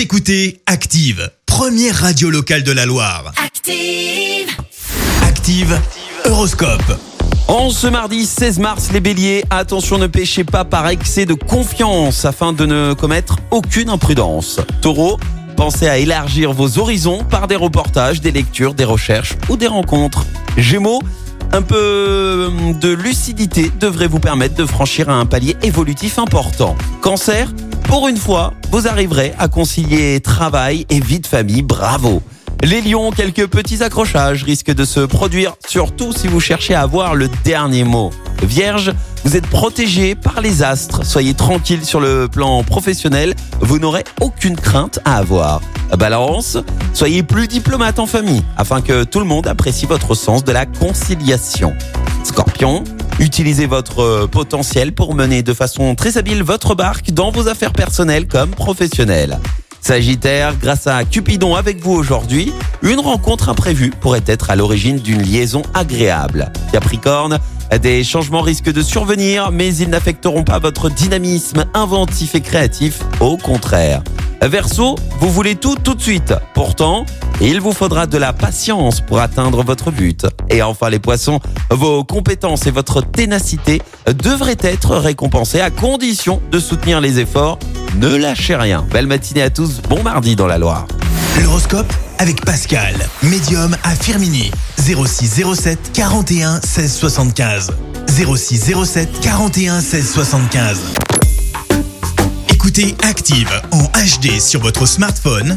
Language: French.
Vous écoutez Active, première radio locale de la Loire. Active. Active, Horoscope. En ce mardi 16 mars, les béliers, attention ne péchez pas par excès de confiance afin de ne commettre aucune imprudence. Taureau, pensez à élargir vos horizons par des reportages, des lectures, des recherches ou des rencontres. Gémeaux, un peu de lucidité devrait vous permettre de franchir un palier évolutif important. Cancer, pour une fois, vous arriverez à concilier travail et vie de famille, bravo. Les lions, quelques petits accrochages risquent de se produire, surtout si vous cherchez à avoir le dernier mot. Vierge, vous êtes protégé par les astres, soyez tranquille sur le plan professionnel, vous n'aurez aucune crainte à avoir. Balance, soyez plus diplomate en famille, afin que tout le monde apprécie votre sens de la conciliation. Scorpion, utilisez votre potentiel pour mener de façon très habile votre barque dans vos affaires personnelles comme professionnelles. Sagittaire, grâce à Cupidon avec vous aujourd'hui, une rencontre imprévue pourrait être à l'origine d'une liaison agréable. Capricorne, des changements risquent de survenir, mais ils n'affecteront pas votre dynamisme inventif et créatif, au contraire. Verseau, vous voulez tout tout de suite. Pourtant, il vous faudra de la patience pour atteindre votre but. Et enfin les poissons, vos compétences et votre ténacité devraient être récompensées à condition de soutenir les efforts. Ne lâchez rien. Belle matinée à tous, bon mardi dans la Loire. L'horoscope avec Pascal, médium à Firmini. 06 07 41 16 75. 06 07 41 16 75. Écoutez Active en HD sur votre smartphone,